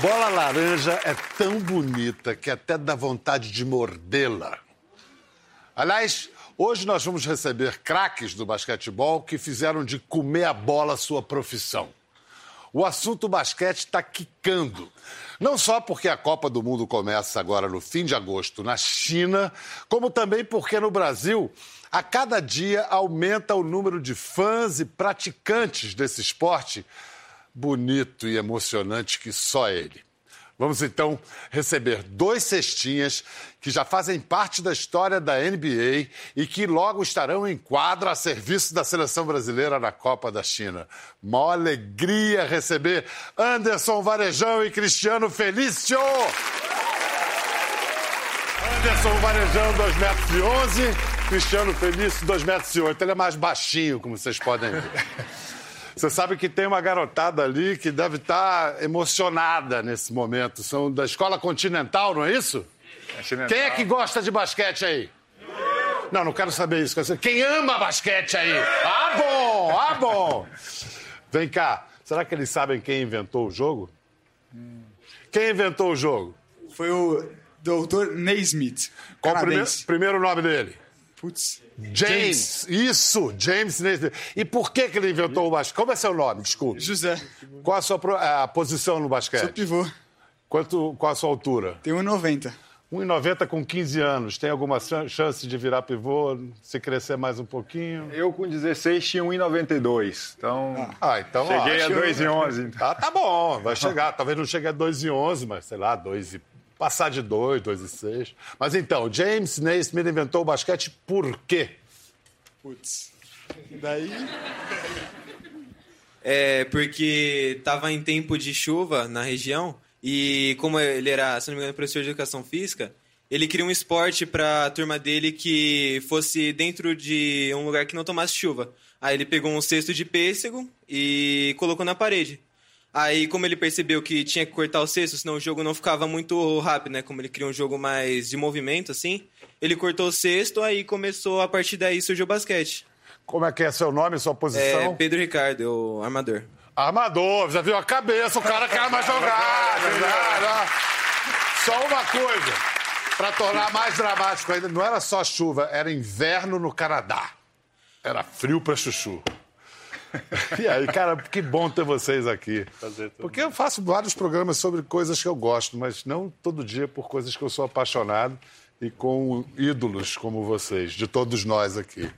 bola laranja é tão bonita que até dá vontade de mordê-la. Aliás, hoje nós vamos receber craques do basquetebol que fizeram de comer a bola sua profissão. O assunto basquete está quicando. Não só porque a Copa do Mundo começa agora no fim de agosto na China, como também porque no Brasil, a cada dia aumenta o número de fãs e praticantes desse esporte bonito e emocionante que só ele. Vamos então receber dois cestinhas que já fazem parte da história da NBA e que logo estarão em quadra a serviço da seleção brasileira na Copa da China. Uma alegria receber Anderson Varejão e Cristiano Felício. Anderson Varejão, 2 metros e 11, Cristiano Felício, 2 metros e 8. Ele é mais baixinho, como vocês podem ver. Você sabe que tem uma garotada ali que deve estar emocionada nesse momento. São da Escola Continental, não é isso? Continental. Quem é que gosta de basquete aí? Não, não quero saber isso. Quem ama basquete aí? Ah, bom! Ah, bom! Vem cá, será que eles sabem quem inventou o jogo? Quem inventou o jogo? Foi o Dr. Naismith. Qual o primeiro, primeiro nome dele? Putz. James. James. Isso, James Naismith. E por que, que ele inventou o basquete? Como é seu nome? Desculpe. José. Qual a sua a posição no basquete? Sou pivô. Quanto, qual a sua altura? Tenho 1,90. 1,90 com 15 anos. Tem alguma chance de virar pivô se crescer mais um pouquinho? Eu com 16 tinha 1,92. Então. Ah, então. Cheguei a 2,11. Então. Ah, tá bom. Vai chegar. Talvez não chegue a 2,11, mas sei lá, 2 e passar de 2, 2 e 6. Mas então, James Naismith inventou o basquete por quê? Putz. Daí. É porque tava em tempo de chuva na região e como ele era, se não me engano, professor de educação física, ele queria um esporte para a turma dele que fosse dentro de um lugar que não tomasse chuva. Aí ele pegou um cesto de pêssego e colocou na parede. Aí, como ele percebeu que tinha que cortar o cesto, senão o jogo não ficava muito rápido, né? Como ele queria um jogo mais de movimento, assim, ele cortou o cesto, aí começou, a partir daí surgiu o basquete. Como é que é seu nome, sua posição? É Pedro Ricardo, o armador. Armador, já viu a cabeça, o cara quer mais jogar. né? Só uma coisa, para tornar mais dramático ainda, não era só chuva, era inverno no Canadá. Era frio para chuchu. E aí, cara, que bom ter vocês aqui. Porque eu faço vários programas sobre coisas que eu gosto, mas não todo dia por coisas que eu sou apaixonado e com ídolos como vocês, de todos nós aqui.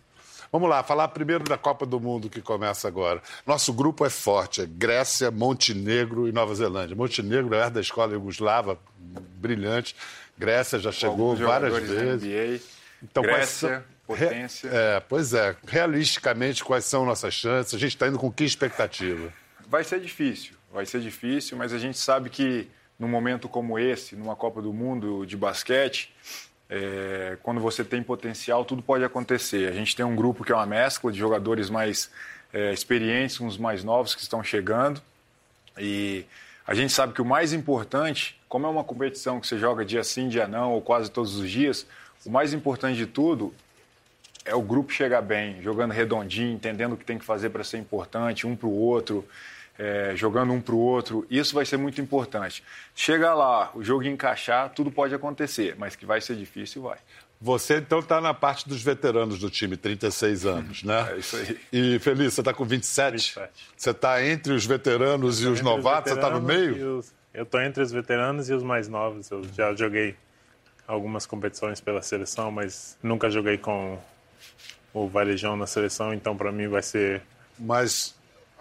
Vamos lá, falar primeiro da Copa do Mundo que começa agora. Nosso grupo é forte, é Grécia, Montenegro e Nova Zelândia. Montenegro é da escola Yugoslava, brilhante. Grécia já chegou várias vezes. Então, Grécia, potência. É, pois é. Realisticamente, quais são nossas chances? A gente está indo com que expectativa? Vai ser difícil, vai ser difícil, mas a gente sabe que num momento como esse, numa Copa do Mundo de basquete, é, quando você tem potencial, tudo pode acontecer. A gente tem um grupo que é uma mescla de jogadores mais é, experientes, uns mais novos que estão chegando. E a gente sabe que o mais importante, como é uma competição que você joga dia sim, dia não, ou quase todos os dias, o mais importante de tudo é o grupo chegar bem, jogando redondinho, entendendo o que tem que fazer para ser importante, um para o outro é, jogando um para o outro, isso vai ser muito importante. Chega lá, o jogo encaixar, tudo pode acontecer, mas que vai ser difícil, vai. Você, então, está na parte dos veteranos do time, 36 anos, né? É isso aí. E, Feliz, você está com 27? 27. Você está entre os veteranos e os novatos? Os você está no meio? Os... Eu estou entre os veteranos e os mais novos. Eu já joguei algumas competições pela seleção, mas nunca joguei com o Varejão na seleção, então para mim vai ser... Mas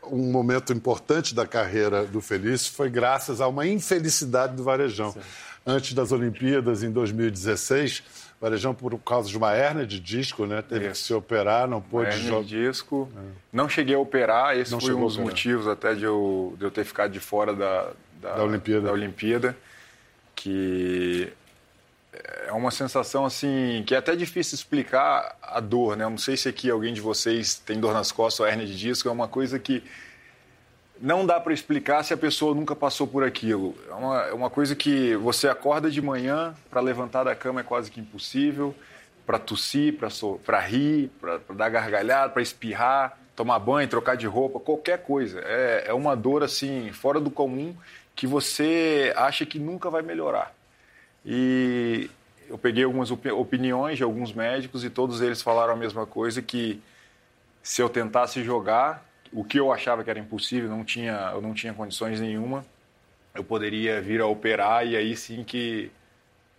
um momento importante da carreira do Felício foi graças a uma infelicidade do Varejão. Sim. Antes das Olimpíadas, em 2016, o Varejão, por causa de uma hérnia de disco, né, teve Isso. que se operar, não pôde jogar. de disco. É. Não cheguei a operar, esse não foi um dos motivos até de eu, de eu ter ficado de fora da, da, da Olimpíada. Da Olimpíada que é uma sensação assim que é até difícil explicar a dor, né? Eu não sei se aqui alguém de vocês tem dor nas costas ou hernia de disco, é uma coisa que não dá para explicar se a pessoa nunca passou por aquilo. É uma, é uma coisa que você acorda de manhã para levantar da cama é quase que impossível, para tossir, para rir, para dar gargalhada, para espirrar, tomar banho, trocar de roupa, qualquer coisa. É, é uma dor assim fora do comum que você acha que nunca vai melhorar. E eu peguei algumas opiniões de alguns médicos e todos eles falaram a mesma coisa que se eu tentasse jogar, o que eu achava que era impossível, não tinha, eu não tinha condições nenhuma, eu poderia vir a operar e aí sim que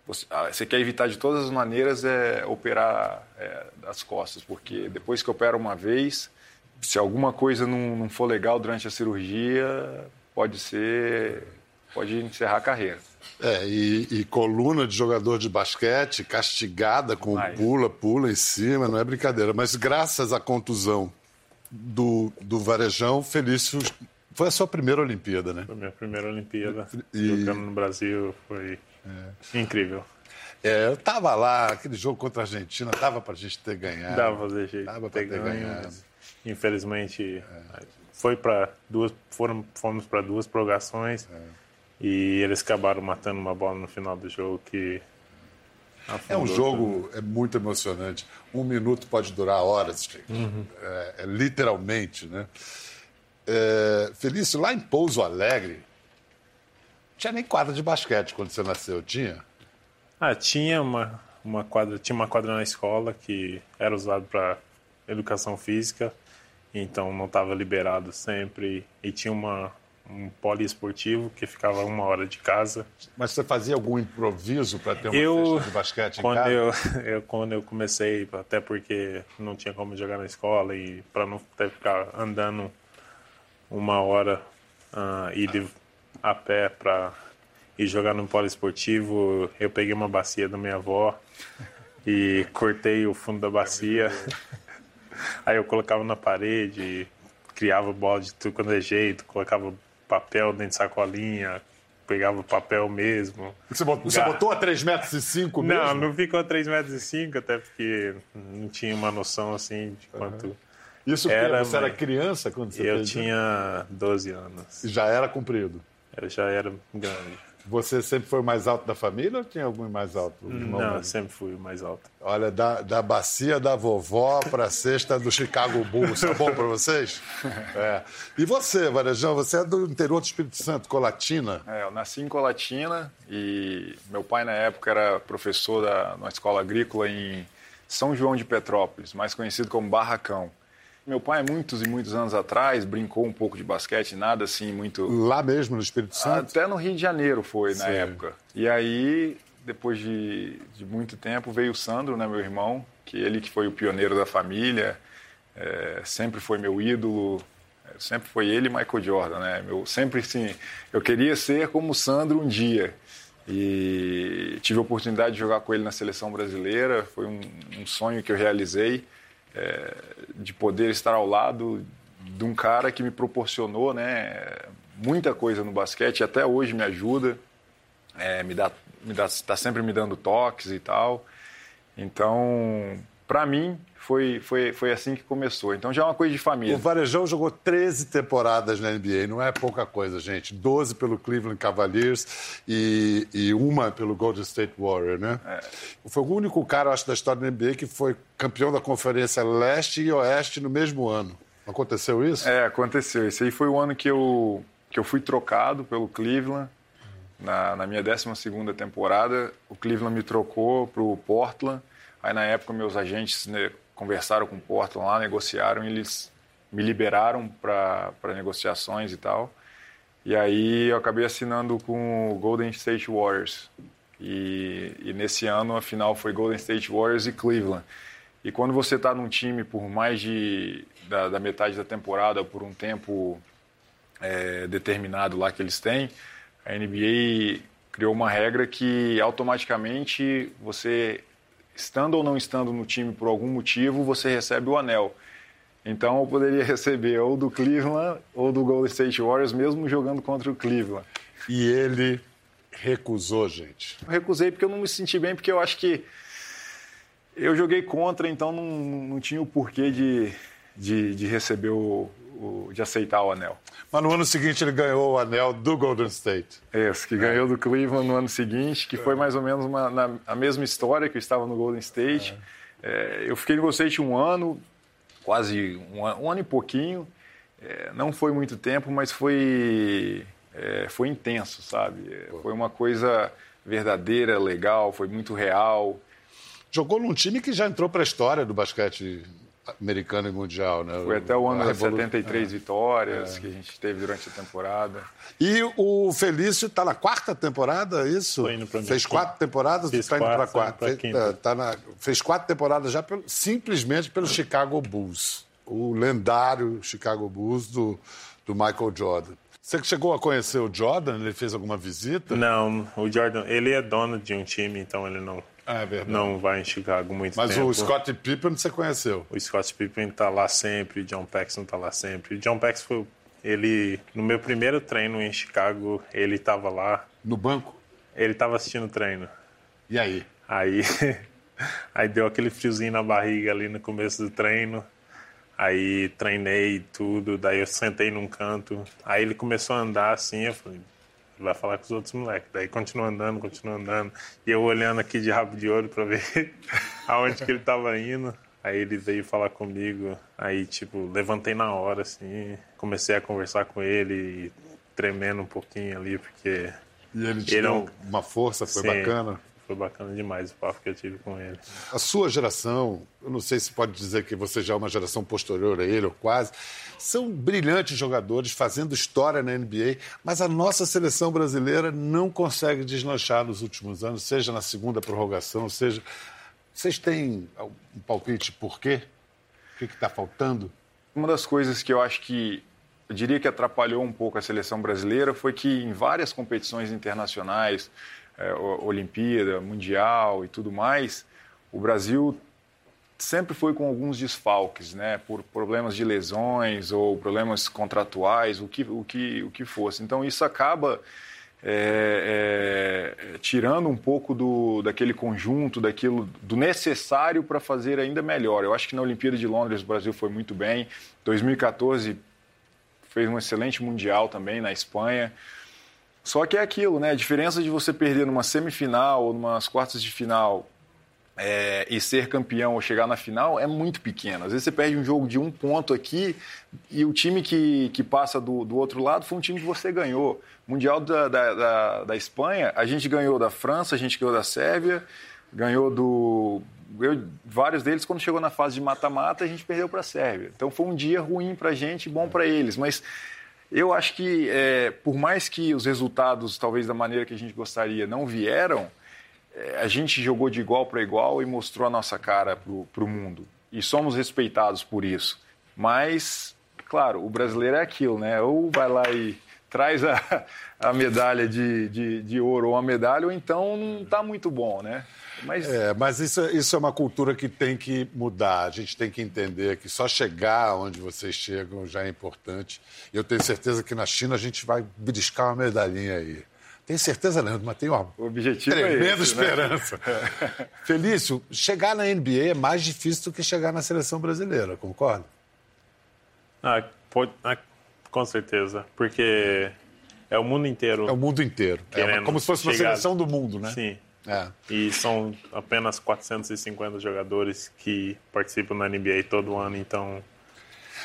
você, ah, você quer evitar de todas as maneiras é operar é, das costas, porque depois que opera uma vez, se alguma coisa não, não for legal durante a cirurgia, pode ser, pode encerrar a carreira. É, e, e, coluna de jogador de basquete castigada com Mas... pula, pula em cima, não é brincadeira. Mas graças à contusão do, do Varejão, Felício foi a sua primeira Olimpíada, né? Foi a minha primeira Olimpíada. E... Jogando no Brasil foi é. incrível. É, eu tava lá, aquele jogo contra a Argentina, dava pra gente ter ganhado. Dava pra fazer jeito. Dava pra ter, ter ganhado. Infelizmente, é. foi para duas, foram, fomos para duas prorrogações. É e eles acabaram matando uma bola no final do jogo que. É um jogo é muito emocionante. Um minuto pode durar horas, uhum. é, é, literalmente, né? É, Felício, lá em Pouso Alegre, tinha nem quadra de basquete quando você nasceu, tinha? Ah, tinha uma, uma quadra, tinha uma quadra na escola que era usada para educação física, então não estava liberado sempre e tinha uma um poliesportivo que ficava uma hora de casa. Mas você fazia algum improviso para ter uma eu, de basquete quando em casa? Eu, eu, quando eu comecei, até porque não tinha como jogar na escola e para não ter ficar andando uma hora uh, e de, a pé para ir jogar no poliesportivo, eu peguei uma bacia da minha avó e cortei o fundo da bacia. Aí eu colocava na parede, criava bola de tudo quando é jeito, colocava papel dentro de sacolinha, pegava papel mesmo. Você botou, você botou a 3 metros e 5 mesmo? Não, não ficou a 3 metros e 5, até porque não tinha uma noção assim de quanto. Uhum. Isso era, você era criança quando você Eu fez tinha 12 anos. E já era comprido? Eu já era grande. Você sempre foi o mais alto da família ou tinha algum mais alto? Não, sempre fui o mais alto. Olha, da, da bacia da vovó para a cesta do Chicago Bulls, tá bom para vocês? É. E você, Varejão, você é do interior do Espírito Santo, Colatina? É, eu nasci em Colatina e meu pai na época era professor da, numa escola agrícola em São João de Petrópolis, mais conhecido como Barracão. Meu pai, muitos e muitos anos atrás, brincou um pouco de basquete, nada assim muito. Lá mesmo, no Espírito Santo? Até no Rio de Janeiro foi, na Sim. época. E aí, depois de, de, muito tempo, veio o Sandro, né, meu irmão, que ele que foi o pioneiro da família, é, sempre foi meu ídolo, é, sempre foi ele e Michael Jordan, né? Meu, sempre assim, eu queria ser como o Sandro um dia. E tive a oportunidade de jogar com ele na seleção brasileira, foi um, um sonho que eu realizei é, de poder estar ao lado de um cara que me proporcionou né, muita coisa no basquete até hoje me ajuda, é, me dá, me dá, está sempre me dando toques e tal. Então, para mim, foi, foi, foi assim que começou. Então já é uma coisa de família. O Varejão jogou 13 temporadas na NBA, não é pouca coisa, gente. 12 pelo Cleveland Cavaliers e, e uma pelo Golden State Warrior, né? É. Foi o único cara, acho, da história da NBA que foi campeão da Conferência Leste e Oeste no mesmo ano. Aconteceu isso? É, aconteceu. Esse aí foi o ano que eu, que eu fui trocado pelo Cleveland. Na, na minha 12 temporada, o Cleveland me trocou para o Portland. Aí, na época, meus agentes né, conversaram com o Portland lá, negociaram eles me liberaram para negociações e tal. E aí eu acabei assinando com o Golden State Warriors. E, e nesse ano a final foi Golden State Warriors e Cleveland. E quando você está num time por mais de da, da, metade da temporada, por um tempo é, determinado lá que eles têm, a NBA criou uma regra que automaticamente você estando ou não estando no time por algum motivo, você recebe o anel. Então eu poderia receber ou do Cleveland ou do Golden State Warriors, mesmo jogando contra o Cleveland. E ele recusou, gente? Eu recusei porque eu não me senti bem, porque eu acho que eu joguei contra, então não, não tinha o porquê de, de, de receber o, o, de aceitar o anel. Mas no ano seguinte ele ganhou o anel do Golden State. Isso, que é. ganhou do Cleveland no ano seguinte, que é. foi mais ou menos uma, na, a mesma história que eu estava no Golden State. É. É, eu fiquei no Golden State um ano, quase um, um ano e pouquinho. É, não foi muito tempo, mas foi, é, foi intenso, sabe? Foi uma coisa verdadeira, legal, foi muito real. Jogou num time que já entrou para a história do basquete americano e mundial, né? Foi até o ano das revolu- 73 vitórias que a gente teve durante a temporada. E o Felício está na quarta temporada, é isso? Tô indo pra minha Fez quinta. quatro temporadas e Fiz está indo para quatro, quarta. indo pra Fez, quinta. é, tá na- fez quatro temporadas já pelo- simplesmente pelo Chicago Bulls. O lendário Chicago Bulls do, do Michael Jordan. Você que chegou a conhecer o Jordan? Ele fez alguma visita? Não, o Jordan, ele é dono de um time, então ele não, é verdade. não vai em Chicago muito Mas tempo. o Scott Pippen você conheceu. O Scott Pippen tá lá sempre, o John Paxson tá lá sempre. O John Paxson foi ele no meu primeiro treino em Chicago, ele tava lá, No banco? ele tava assistindo o treino. E aí? Aí aí deu aquele friozinho na barriga ali no começo do treino. Aí treinei tudo, daí eu sentei num canto. Aí ele começou a andar assim, eu falei, vai falar com os outros moleques. Daí continua andando, continua andando. E eu olhando aqui de rabo de olho pra ver aonde que ele tava indo. Aí ele veio falar comigo. Aí, tipo, levantei na hora, assim, comecei a conversar com ele, tremendo um pouquinho ali, porque E ele te Ele deu não- uma força, foi Sim, bacana? Foi bacana demais o papo que eu tive com ele. A sua geração, eu não sei se pode dizer que você já é uma geração posterior a ele ou quase, são brilhantes jogadores fazendo história na NBA, mas a nossa seleção brasileira não consegue deslanchar nos últimos anos, seja na segunda prorrogação, seja. Vocês têm um palpite por quê? O que está faltando? Uma das coisas que eu acho que eu diria que atrapalhou um pouco a seleção brasileira foi que em várias competições internacionais, é, Olimpíada, Mundial e tudo mais, o Brasil sempre foi com alguns desfalques, né, por problemas de lesões ou problemas contratuais, o que o que o que fosse. Então isso acaba é, é, tirando um pouco do, daquele conjunto, daquilo do necessário para fazer ainda melhor. Eu acho que na Olimpíada de Londres o Brasil foi muito bem. 2014 fez um excelente mundial também na Espanha. Só que é aquilo, né? A diferença de você perder numa semifinal ou numas quartas de final é, e ser campeão ou chegar na final é muito pequeno. Às vezes você perde um jogo de um ponto aqui e o time que, que passa do, do outro lado foi um time que você ganhou. Mundial da, da, da, da Espanha, a gente ganhou da França, a gente ganhou da Sérvia, ganhou do. vários deles, quando chegou na fase de mata-mata, a gente perdeu para a Sérvia. Então foi um dia ruim para a gente e bom para eles. Mas eu acho que, é, por mais que os resultados, talvez da maneira que a gente gostaria, não vieram, é, a gente jogou de igual para igual e mostrou a nossa cara para o mundo. E somos respeitados por isso. Mas, claro, o brasileiro é aquilo, né? Ou vai lá e traz a, a medalha de, de, de ouro ou a medalha, ou então não está muito bom, né? Mas É, mas isso, é- isso é uma cultura que tem que mudar. A gente tem que entender que só chegar onde vocês chegam já é importante. E eu tenho certeza que na China a gente vai beliscar uma medalhinha aí. Tenho certeza, Leandro, mas tenho uma o objetivo é tremenda esse, né? esperança. Felício, chegar na NBA é mais difícil do que chegar na seleção brasileira, concorda? Ah, pode, ah, com certeza, porque é o mundo inteiro. É o mundo inteiro. É uma- como se fosse uma chegar- seleção do mundo, né? Sim. É. E são apenas 450 jogadores que participam da NBA todo ano, então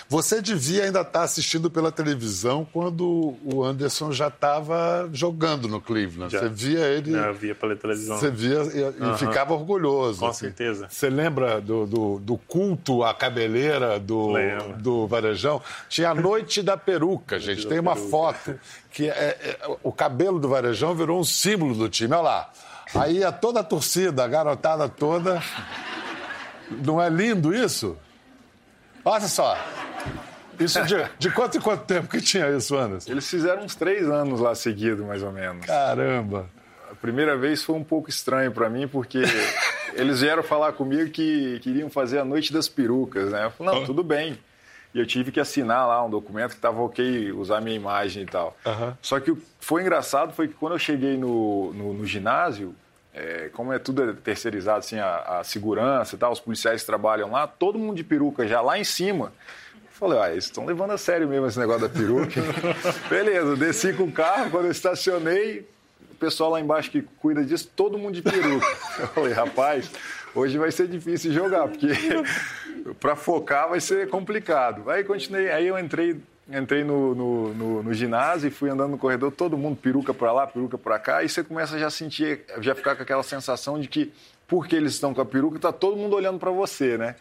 Você devia ainda estar assistindo pela televisão quando o Anderson já estava jogando no Cleveland. Já. Você via ele. eu via pela televisão. Você via e, e ficava orgulhoso. Com assim. certeza. Você lembra do, do, do culto à cabeleira do, Lembro. do Varejão? Tinha a Noite da Peruca, gente. Tem uma Peruca. foto que é, é- o cabelo do Varejão virou um símbolo do time. Olha lá. Aí a toda a torcida, a garotada toda. Não é lindo isso? Olha só. Isso de, de quanto em quanto tempo que tinha isso, Anderson? Eles fizeram uns três anos lá seguido, mais ou menos. Caramba. A primeira vez foi um pouco estranho para mim, porque eles vieram falar comigo que queriam fazer a Noite das Perucas, né? Eu falei, não, tudo bem. E eu tive que assinar lá um documento que estava ok usar minha imagem e tal. Aham. Só que o que foi engraçado foi que quando eu cheguei no, no, no ginásio, é, como é tudo terceirizado, assim, a, a segurança e tal, os policiais trabalham lá, todo mundo de peruca já lá em cima. Falei, ah, eles estão levando a sério mesmo esse negócio da peruca. Beleza, desci com o carro, quando eu estacionei, o pessoal lá embaixo que cuida disso, todo mundo de peruca. Eu falei, rapaz, hoje vai ser difícil jogar, porque para focar vai ser complicado. Aí continuei, aí eu entrei, entrei no, no, no, no ginásio e fui andando no corredor, todo mundo peruca para lá, peruca para cá, e você começa já a sentir, já ficar com aquela sensação de que porque eles estão com a peruca, tá todo mundo olhando para você, né?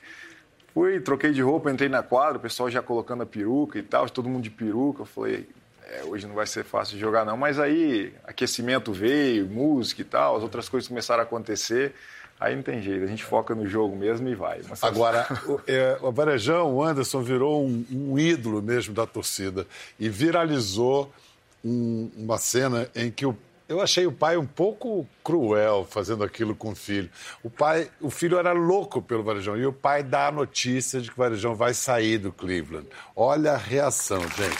Fui, troquei de roupa, entrei na quadra, o pessoal já colocando a peruca e tal, todo mundo de peruca. Eu falei, é, hoje não vai ser fácil de jogar não, mas aí aquecimento veio, música e tal, as outras coisas começaram a acontecer. Aí não tem jeito, a gente foca no jogo mesmo e vai. Mas... Agora, o, é, o Varejão, o Anderson, virou um, um, ídolo mesmo da torcida e viralizou um, uma cena em que o eu achei o pai um pouco cruel fazendo aquilo com o filho. O pai, o filho era louco pelo Varejão e o pai dá a notícia de que o Varejão vai sair do Cleveland. Olha a reação, gente.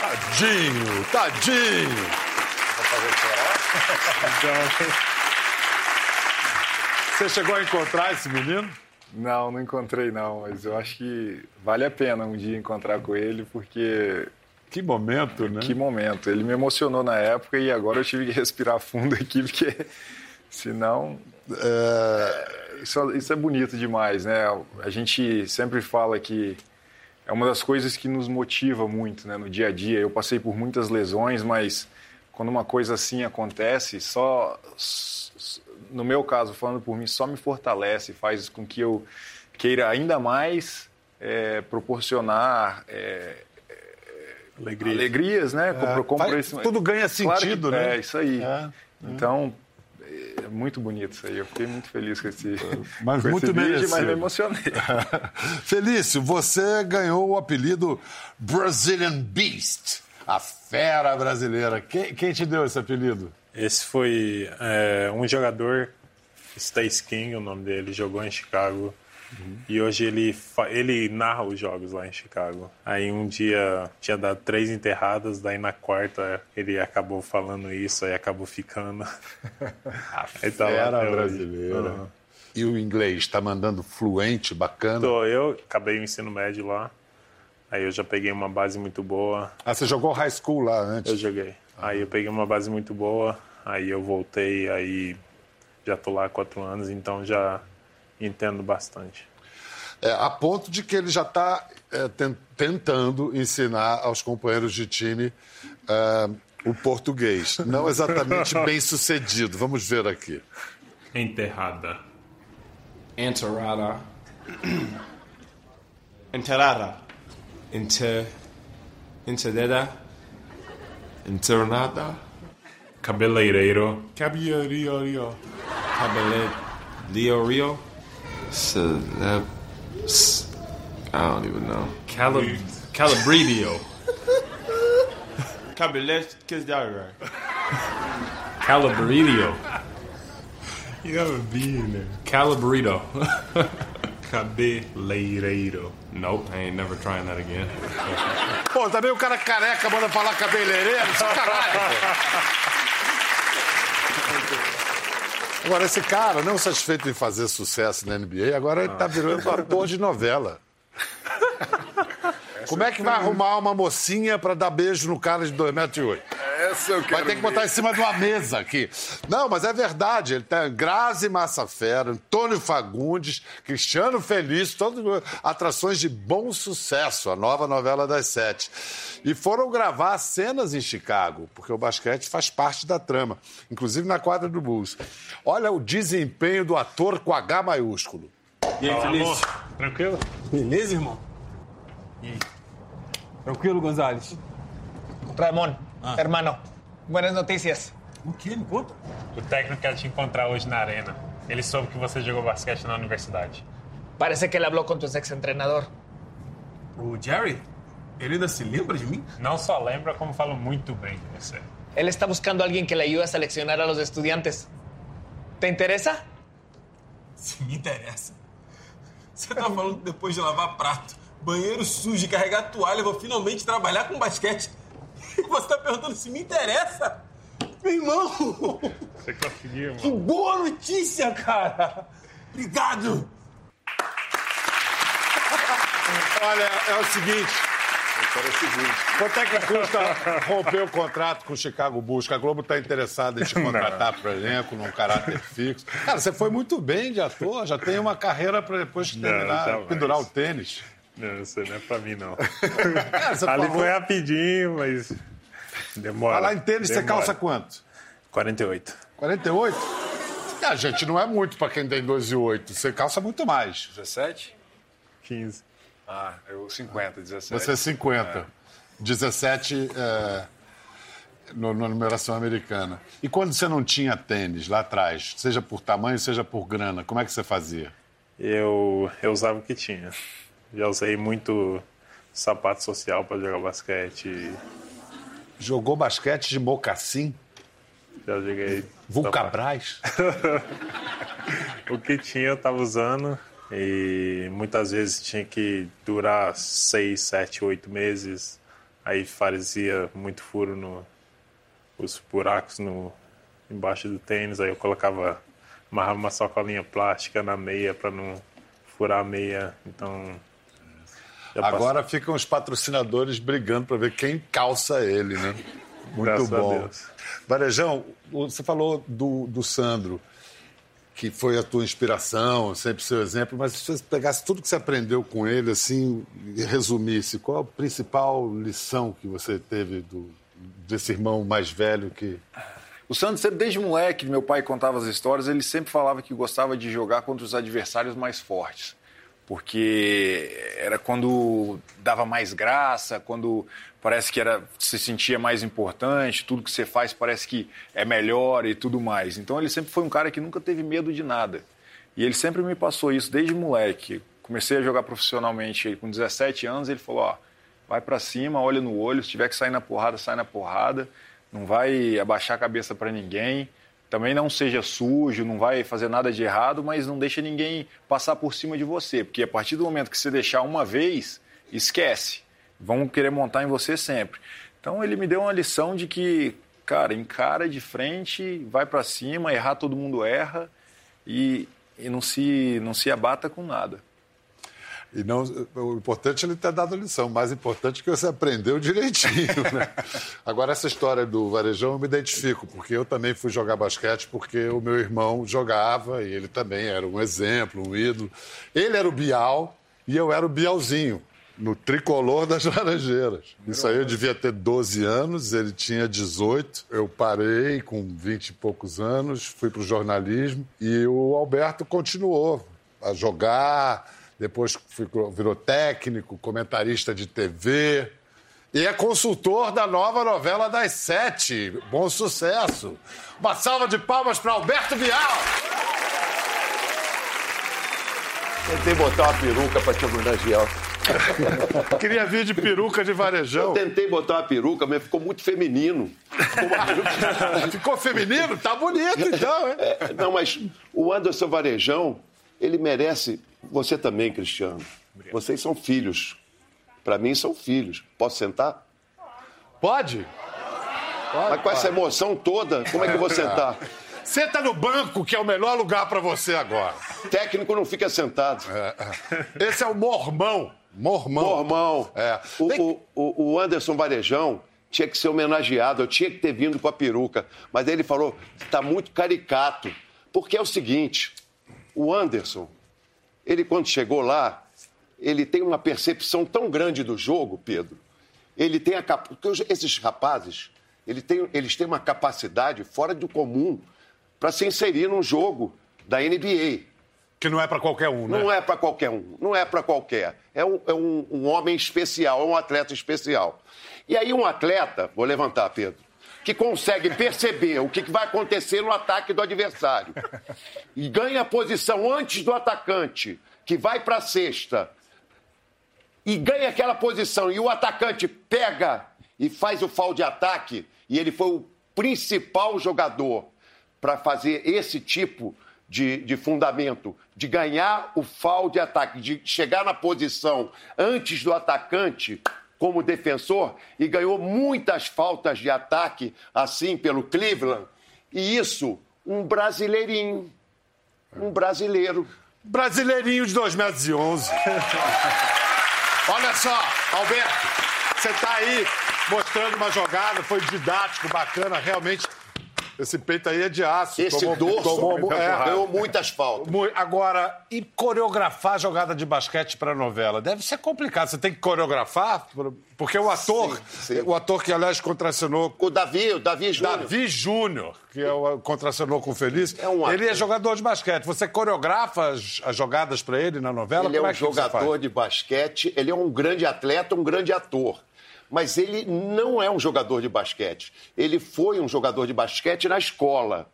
Tadinho, tadinho. Você chegou a encontrar esse menino? Não, não encontrei não, mas eu acho que vale a pena um dia encontrar com ele, porque que momento, né? Que momento. Ele me emocionou na época e agora eu tive que respirar fundo aqui, porque senão. É, isso, isso é bonito demais, né? A gente sempre fala que é uma das coisas que nos motiva muito né, no dia a dia. Eu passei por muitas lesões, mas quando uma coisa assim acontece, só. No meu caso, falando por mim, só me fortalece, faz com que eu queira ainda mais é, proporcionar. É, Alegrias. Alegrias, né? É, faz, esse... Tudo ganha sentido, claro né? É, isso aí. É, então, é muito bonito isso aí. Eu fiquei muito feliz com esse, mas com muito esse vídeo, mas me emocionei. Felício, você ganhou o apelido Brazilian Beast, a fera brasileira. Quem, quem te deu esse apelido? Esse foi é, um jogador, Stace King, o nome dele, jogou em Chicago Uhum. E hoje ele, ele narra os jogos lá em Chicago. Aí um dia tinha dado três enterradas, daí na quarta ele acabou falando isso, aí acabou ficando. A aí tá fera brasileira. Uhum. E o inglês, está mandando fluente, bacana? Tô, eu acabei o ensino médio lá. Aí eu já peguei uma base muito boa. Ah, você jogou high school lá antes? Eu joguei. Aí eu peguei uma base muito boa, aí eu voltei, aí já tô lá há quatro anos, então já entendo bastante. É, a ponto de que ele já está é, tentando ensinar aos companheiros de time é, o português. Não exatamente bem sucedido. Vamos ver aqui. Enterrada. Enterrada. Enterrada. Inter. Enterrada. Internada. Cabeleireiro. Cabeleireiro. Cabeleireiro. Celeb. I don't even know. Calib- Calabridio. Cabelet, kiss right? Calabridio. You have a B in there. Calabrito. Cabeleireiro. Nope, I ain't never trying that again. Pô, também um o cara careca manda falar cabeleireiro. Caralho, Agora, esse cara, não satisfeito em fazer sucesso na NBA, agora ele tá virando ator de novela. Como é que vai arrumar uma mocinha para dar beijo no cara de 2,8 metros? Essa eu quero Vai ter que botar em cima de uma mesa aqui. Não, mas é verdade. Ele tem Grazi Massafera, Antônio Fagundes, Cristiano Felício, todas atrações de bom sucesso, a nova novela das sete. E foram gravar cenas em Chicago, porque o basquete faz parte da trama, inclusive na quadra do Bulls. Olha o desempenho do ator com H maiúsculo. E aí, Felício? Tranquilo? Beleza, irmão? E aí? Tranquilo, Gonzalez? Ramón, ah. hermano, buenas noticias. O que? Me conta. O técnico quer te encontrar hoje na arena. Ele soube que você jogou basquete na universidade. Parece que ele falou com tu ex-entrenador. O Jerry? Ele ainda se lembra de mim? Não só lembra, como fala muito bem de você. Ele está buscando alguém que le ayude a seleccionar a los estudiantes. ¿Te interessa? Se me interessa. Você tá falando que depois de lavar prato, banheiro sujo e carregar toalha, eu vou finalmente trabalhar com basquete. E você tá perguntando se me interessa? Meu irmão! Você conseguiu, mano. Que boa notícia, cara! Obrigado! Olha, é o seguinte. era o seguinte. Quanto é que custa romper o contrato com o Chicago Bulls? Que a Globo está interessada em te contratar para elenco, num caráter fixo. Cara, você foi muito bem de ator, já tem uma carreira para depois que Não, terminar, jamais. pendurar o tênis. Não, isso não é pra mim, não. Cara, você Ali falou- foi rapidinho, mas demora. Falar em tênis, você demora. calça quanto? 48. 48? Ah, gente, não é muito para quem tem 2 e 8. Você calça muito mais. 17? 15. Ah, eu 50, 17. Você é 50. 17 é, no, na numeração americana. E quando você não tinha tênis lá atrás, seja por tamanho, seja por grana, como é que você fazia? Eu, eu usava o que tinha. Já usei muito sapato social para jogar basquete. Jogou basquete de mocassim? Já joguei. Vulcabras? O que tinha eu tava usando e muitas vezes tinha que durar seis, sete, oito meses. Aí fazia muito furo no os buracos no embaixo do tênis. Aí eu colocava, amarrava uma sacolinha plástica na meia para não furar a meia. Então já Agora ficam os patrocinadores brigando para ver quem calça ele, né? Muito Graças a bom. Deus. Varejão, você falou do, do Sandro, que foi a tua inspiração, sempre seu exemplo, mas se você pegasse tudo que você aprendeu com ele, assim, e resumisse, qual a principal lição que você teve do, desse irmão mais velho que. O Santos, sempre desde moleque, meu pai contava as histórias, ele sempre falava que gostava de jogar contra os adversários mais fortes. Porque era quando dava mais graça, quando parece que era se sentia mais importante, tudo que você faz parece que é melhor e tudo mais. Então ele sempre foi um cara que nunca teve medo de nada. E ele sempre me passou isso desde moleque. Comecei a jogar profissionalmente com 17 anos, ele falou, ó, vai pra cima, olha no olho, se tiver que sair na porrada, sai na porrada, não vai abaixar a cabeça pra ninguém. Também não seja sujo, não vai fazer nada de errado, mas não deixa ninguém passar por cima de você, porque a partir do momento que você deixar uma vez, esquece. Vão querer montar em você sempre. Então ele me deu uma lição de que, cara, encara de frente, vai pra cima, errar todo mundo erra e, e não se não se abata com nada. E não, o importante é ele ter dado a lição, o mais importante é que você aprendeu direitinho, né? Agora, essa história do varejão eu me identifico, porque eu também fui jogar basquete porque o meu irmão jogava e ele também era um exemplo, um ídolo. Ele era o Bial e eu era o Bialzinho, no tricolor das Laranjeiras. Isso aí eu devia ter 12 anos, ele tinha 18. Eu parei com 20 e poucos anos, fui para o jornalismo e o Alberto continuou a jogar depois ficou, virou técnico, comentarista de TV. E é consultor da nova novela das sete. Bom sucesso. Uma salva de palmas para Alberto Vial. Tentei botar uma peruca pra te homenagear. Queria vir de peruca de varejão. Tentei botar uma peruca, mas ficou muito feminino. Ficou peruca- Ficou feminino? Tá bonito então, hein? É, não, mas o Anderson Varejão, ele merece. Você também, Cristiano. Vocês são filhos. Pra mim, são filhos. Posso sentar? Pode? Mas com essa emoção toda, como é que eu vou sentar? Senta no banco, que é o melhor lugar para você agora. Técnico não fica sentado. Esse é o mormão. Mormão. Mormão. É. O- o- o Anderson Varejão tinha que ser homenageado, eu tinha que ter vindo com a peruca. Mas ele falou, está muito caricato. Porque é o seguinte, o Anderson, ele quando chegou lá, ele tem uma percepção tão grande do jogo, Pedro. Ele tem a cap... esses rapazes, ele tem- eles têm uma capacidade fora do comum para se inserir num jogo da NBA. Que não é para qualquer um, né? Não é para qualquer um, não é para qualquer. É, um, é um- um homem especial, é um atleta especial. E aí um atleta, vou levantar, Pedro, que consegue perceber o que vai acontecer no ataque do adversário. E ganha a posição antes do atacante, que vai para a cesta, e ganha aquela posição, e o atacante pega e faz o foul de ataque, e ele foi o principal jogador para fazer esse tipo de, de fundamento, de ganhar o foul de ataque, de chegar na posição antes do atacante como defensor, e ganhou muitas faltas de ataque, assim, pelo Cleveland, e isso, um brasileirinho, um brasileiro. Brasileirinho de 2 metros e 11. Olha só, Alberto. Você tá aí mostrando uma jogada, foi didático, bacana, realmente. Esse peito aí é de aço. Esse tomou- dorso tomou- é, ganhou muitas faltas. Agora, e coreografar jogada de basquete para novela? Deve ser complicado. Você tem que coreografar? Porque o ator, Sim, sim. o ator que, aliás, contracenou O Davi, o Davi Júnior. Davi Júnior, que é o contracenou com o Feliz, É um ele é ator. jogador de basquete. Você coreografa as, as jogadas para ele na novela? Ele é Como um que você jogador de basquete, ele é um grande atleta, um grande ator. Mas ele não é um jogador de basquete. Ele foi um jogador de basquete na escola.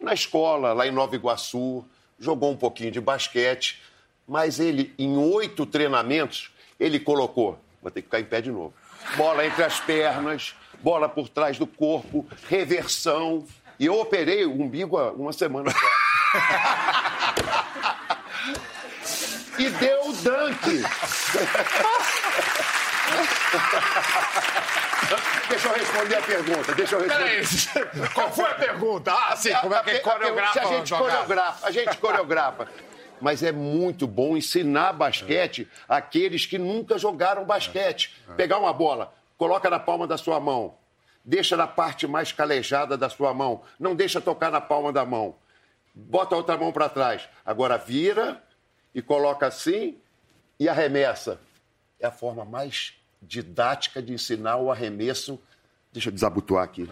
Na escola, lá em Nova Iguaçu, jogou um pouquinho de basquete. Mas ele, em oito treinamentos, ele colocou. Vou ter que ficar em pé de novo. Bola entre as pernas, bola por trás do corpo, reversão. E eu operei o umbigo há uma semana atrás. e deu o dunk. Deixa eu responder a pergunta. Deixa eu responder. Peraí, qual foi a pergunta? Ah, sim, como é que coreografa a gente coreografa, a gente coreografa. Mas é muito bom ensinar basquete àqueles que nunca jogaram basquete. Pegar uma bola, coloca na palma da sua mão, deixa na parte mais calejada da sua mão, não deixa tocar na palma da mão. Bota a outra mão para trás. Agora vira e coloca assim e arremessa. É a forma mais didática de ensinar o arremesso. Deixa eu desabotoar aqui.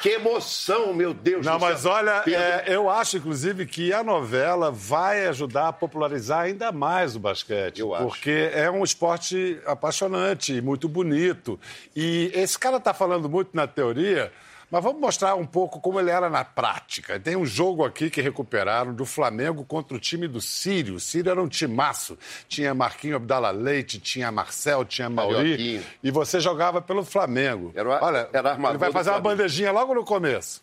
Que emoção, meu Deus Não, do céu. mas olha, é, eu acho, inclusive, que a novela vai ajudar a popularizar ainda mais o basquete. Eu acho. Porque é um esporte apaixonante muito bonito. E esse cara está falando muito na teoria, mas vamos mostrar um pouco como ele era na prática. Tem um jogo aqui que recuperaram do Flamengo contra o time do Sírio. O Sírio era um timaço. Tinha Marquinho Abdala Leite, tinha Marcel, tinha Mauri. E você jogava pelo Flamengo. Era Olha, era ele vai fazer uma bandejinha logo no começo.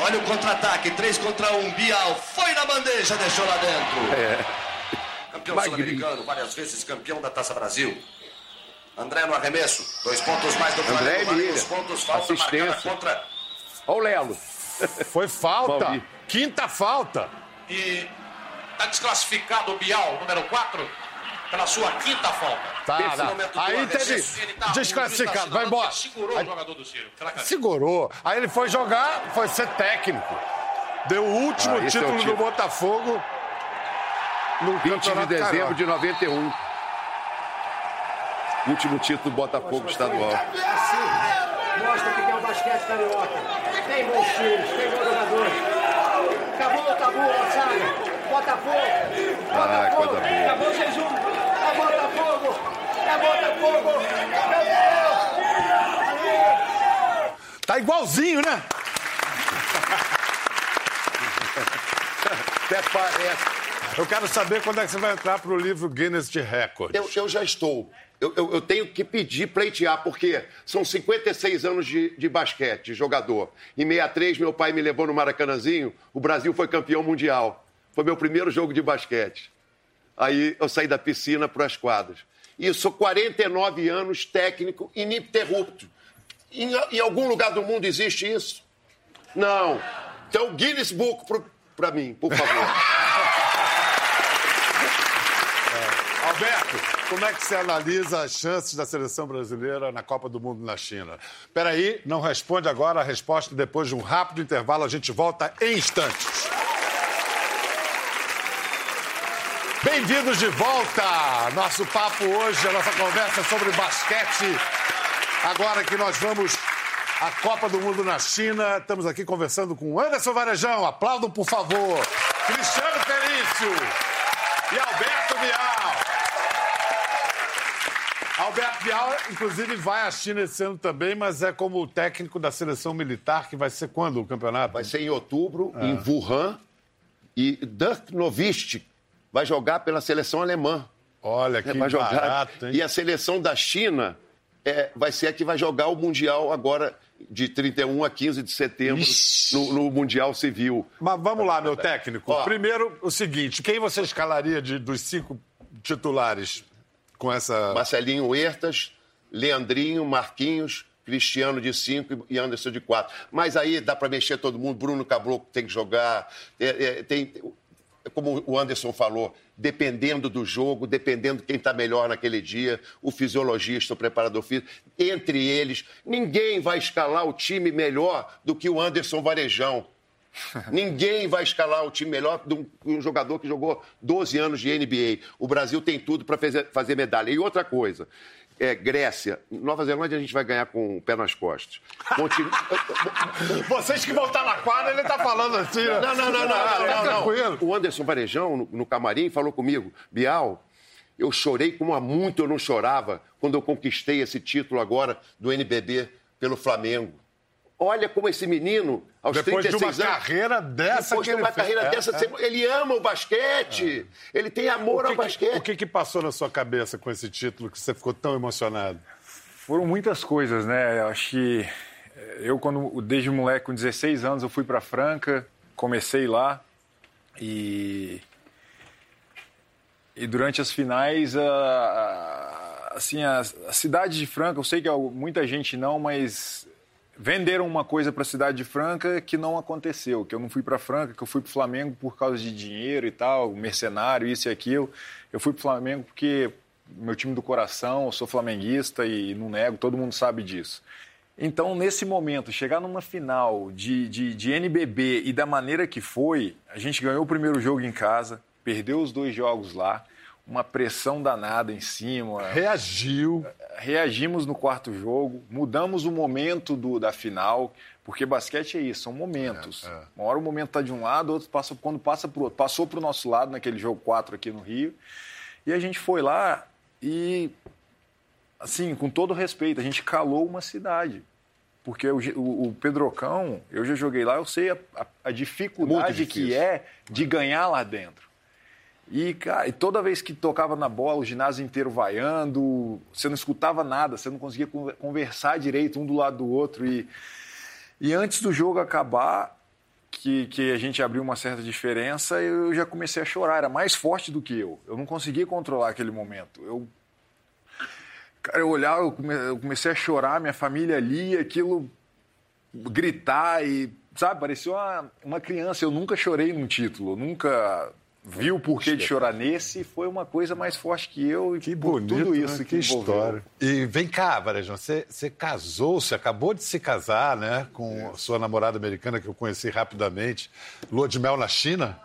Olha o contra-ataque, 3 contra 1, Bial, foi na bandeja, deixou lá dentro. Campeão sul-americano, várias vezes campeão da Taça Brasil. André no arremesso, dois pontos mais do André Flamengo, os pontos, falta assistência. marcada contra... Olha o Lelo. Foi falta. Quinta falta. E tá desclassificado o Bial, número 4, pela sua quinta falta. Tá, tá. Aí teve ele tá- desclassificado, juiz tá vai embora. Segurou Aí- o jogador do Ciro. Segurou. Aí ele foi jogar, foi ser técnico. Deu o último Ah, esse é o título do título. Botafogo no 20 de dezembro Carioca. de 91. Último título do Botafogo estadual. Mostra que tem o basquete carioca. Tem bons times, tem bons jogadores. Acabou o tabu, moçada. Botafogo. Ah, coisa boa. Acabou o jejum. É Botafogo. É Botafogo. Tá igualzinho, né? Até parece. Eu quero saber quando é que você vai entrar pro livro Guinness de Records. Eu, eu já estou. Eu, eu- eu tenho que pedir, pleitear, porque são 56 anos de, de basquete, de jogador. Em 63, meu pai me levou no Maracanãzinho, o Brasil foi campeão mundial. Foi meu primeiro jogo de basquete. Aí eu saí da piscina para as quadras. E eu sou 49 anos técnico ininterrupto. Em, em algum lugar do mundo existe isso? Não. Então, Guinness Book para mim, por favor. Alberto, como é que você analisa as chances da seleção brasileira na Copa do Mundo na China? Peraí, não responde agora a resposta depois de um rápido intervalo. A gente volta em instantes. Bem-vindos de volta! Nosso papo hoje, a nossa conversa sobre basquete. Agora que nós vamos à Copa do Mundo na China, estamos aqui conversando com Anderson Varejão. Aplaudam, por favor. Cristiano Felício e Alberto Vial. Vial, inclusive, vai à China esse ano também, mas é como técnico da seleção militar, que vai ser quando o campeonato? Vai ser em outubro, em Wuhan. E Dirk Nowitzki vai jogar pela seleção alemã. Olha que É, vai jogar. barato, hein? E a seleção da China é, vai ser a que vai jogar o Mundial agora, de 31 a 15 de setembro, no, no Mundial Civil. Mas vamos lá, meu técnico. Ó. Primeiro, o seguinte: quem você escalaria de- dos cinco titulares com essa. Marcelinho Huertas, Leandrinho, Marquinhos, Cristiano de 5 e Anderson de 4. Mas aí dá para mexer todo mundo. Bruno Caboclo tem que jogar. É, é, tem, como o Anderson falou, dependendo do jogo, dependendo quem está melhor naquele dia, o fisiologista, o preparador físico, entre eles, ninguém vai escalar o time melhor do que o Anderson Varejão. Ninguém vai escalar o time melhor de um, um jogador que jogou 12 anos de NBA. O Brasil tem tudo para fazer, fazer medalha. E outra coisa, é, Grécia, Nova Zelândia a gente vai ganhar com o pé nas costas. Continu... Vocês que vão estar na quadra, ele está falando assim. né? Não, não, não, não, não, não, tranquilo. O Anderson Varejão, no, no camarim, falou comigo, Bial, eu chorei como há muito eu não chorava quando eu conquistei esse título agora do NBB pelo Flamengo. Olha como esse menino, aos Depois de 36 uma anos... carreira dessa depois que de uma ele fez. carreira É, dessa, é. ele ama o basquete, ele tem amor ao que, que, basquete. o que que passou na sua cabeça com esse título que você ficou tão emocionado? Foram muitas coisas, né? Eu acho que eh, eu, quando desde moleque, com 16 anos, eu fui para Franca, comecei lá e e durante as finais, a, a- assim, a, a cidade de Franca, eu sei que muita gente não, mas venderam uma coisa para a cidade de Franca que não aconteceu, que eu não fui para Franca, que eu fui para o Flamengo por causa de dinheiro e tal, mercenário, isso e aquilo. Eu fui para o Flamengo porque meu time do coração, eu sou flamenguista e não nego, todo mundo sabe disso. Então, nesse momento, chegar numa final de, de, de NBB e da maneira que foi, a gente ganhou o primeiro jogo em casa, perdeu os dois jogos lá, uma pressão danada em cima. Reagiu. Reagimos no quarto jogo, mudamos o momento do, da final, porque basquete é isso, são momentos. Uma hora o momento está de um lado, outro passa, quando passa para o outro. Passou para o nosso lado naquele jogo 4 aqui no Rio. E a gente foi lá e, assim, com todo respeito, a gente calou uma cidade. Porque o, o, o Pedrocão, eu já joguei lá, eu sei a, a- a dificuldade que é de ganhar lá dentro. E, cara, e toda vez que tocava na bola, o ginásio inteiro vaiando, você não escutava nada, você não conseguia con- conversar direito um do lado do outro. E, e antes do jogo acabar, que, que a gente abriu uma certa diferença, eu já comecei a chorar. Era mais forte do que eu. Eu não conseguia controlar aquele momento. Eu, cara, eu olhava, eu come- eu comecei a chorar, minha família ali, aquilo gritar e, sabe, parecia uma, uma criança. Eu nunca chorei num título, nunca vi o porquê de chorar nesse. Foi uma coisa mais forte que eu e Que bonito, tudo né? isso que envolveu. história. E vem cá, Varejão, você, você casou, você acabou de se casar, né, com a sua namorada americana que eu conheci rapidamente, lua de mel na China.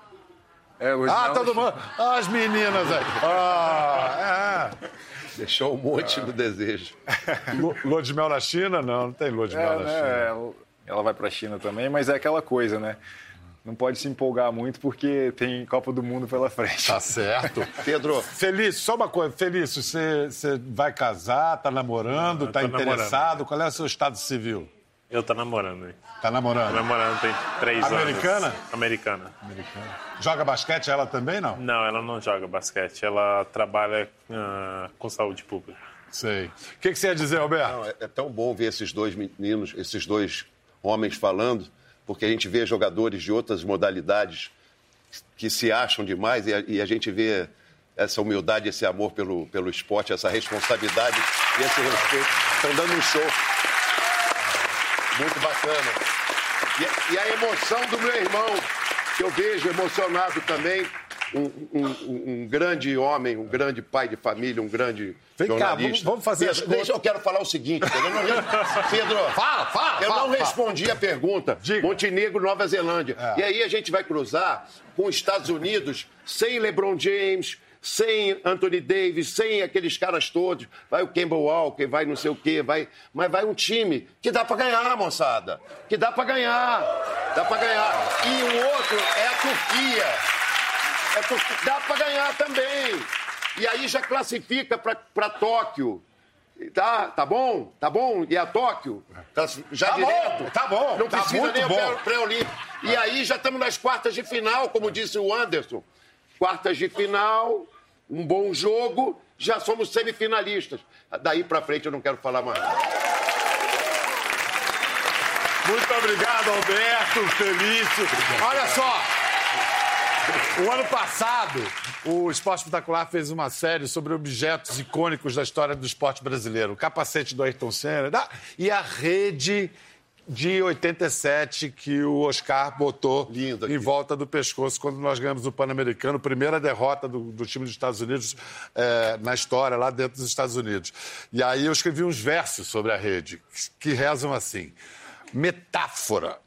É, Ah, não- todo mundo. Ah, as meninas aí. Ah, é. Deixou um monte no desejo. Lu- Lua de mel na China? Não, não tem lua de É, mel na né, China. ela- ela vai para a China também, mas é aquela coisa, né? Não pode se empolgar muito porque tem Copa do Mundo pela frente. Tá certo. Pedro, Felício, só uma coisa. Felício, você, você vai casar, tá namorando, tá interessado? Qual é o seu estado civil? Eu tô namorando aí. Tá Tô namorando? namorando tem três Americana? anos. Americana? Joga basquete ela também, não? Não, ela não joga basquete. Ela trabalha ah, com saúde pública. Sei. O que, que você ia dizer, Alberto? Não, é, é tão bom ver esses dois meninos, esses dois homens falando, porque a gente vê jogadores de outras modalidades que se acham demais e a, e a gente vê essa humildade, esse amor pelo, pelo esporte, essa responsabilidade e esse respeito. Estão dando um show muito bacana. E, e a emoção do meu irmão, que eu vejo emocionado também. Um, um- grande homem, um grande pai de família, um grande Vem cá, jornalista. vamos- vamos fazer Pedro, deixa, eu quero falar o seguinte, Pedro. Não, Pedro, Fala, fala, eu fala, não fala. respondi a pergunta. Diga. Montenegro, Nova Zelândia. É. E aí a gente vai cruzar com os Estados Unidos sem LeBron James, sem Anthony Davis, sem aqueles caras todos. Vai o Kemba Walker, vai não sei o quê, vai, mas vai um time que dá pra ganhar, moçada. Que dá pra ganhar. Dá pra ganhar. E o outro é a Turquia. É Turquia. Dá pra ganhar também. E aí já classifica pra, pra Tóquio. Tá, tá bom? Tá bom? E a Tóquio? Tá já Tá bom, direto? tá bom, Não tá precisa nem o bom. pré- pré-olímpico. E aí já estamos nas quartas de final, como disse o Anderson. Quartas de final, um bom jogo, já somos semifinalistas. Daí pra frente eu não quero falar mais. Muito obrigado, Alberto, Felício. Olha só. O ano passado, o Esporte Espetacular fez uma série sobre objetos icônicos da história do esporte brasileiro. O capacete do Ayrton Senna da- e a rede de 87 que o Oscar botou Lindo aqui. em volta do pescoço quando nós ganhamos o Pan-Americano, primeira derrota do, do time dos Estados Unidos eh, na história, lá dentro dos Estados Unidos. E aí eu escrevi uns versos sobre a rede que rezam assim: metáfora.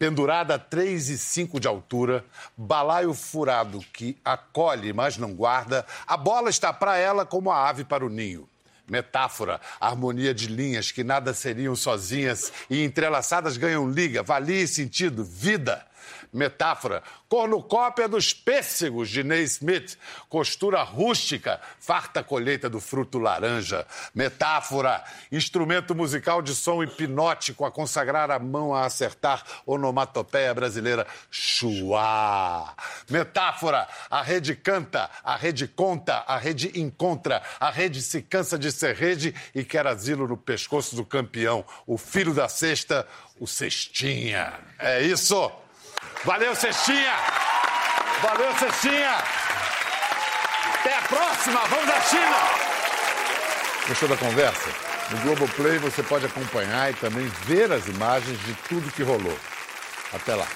Pendurada a 3 e 5 de altura, balaio furado que acolhe, mas não guarda, a bola está para ela como a ave para o ninho. Metáfora, harmonia de linhas que nada seriam sozinhas e entrelaçadas ganham liga, valia e sentido, vida. Metáfora, cornucópia dos pêssegos de Ney Smith, costura rústica, farta colheita do fruto laranja. Metáfora, instrumento musical de som hipnótico a consagrar a mão a acertar onomatopeia brasileira, chuá. Metáfora, a rede canta, a rede conta, a rede encontra, a rede se cansa de ser rede e quer asilo no pescoço do campeão, o filho da cesta, o cestinha. É isso! Valeu, Cestinha! Valeu, Cestinha! Até a próxima! Vamos à China! Gostou da conversa? No Globoplay você pode acompanhar e também ver as imagens de tudo que rolou. Até lá!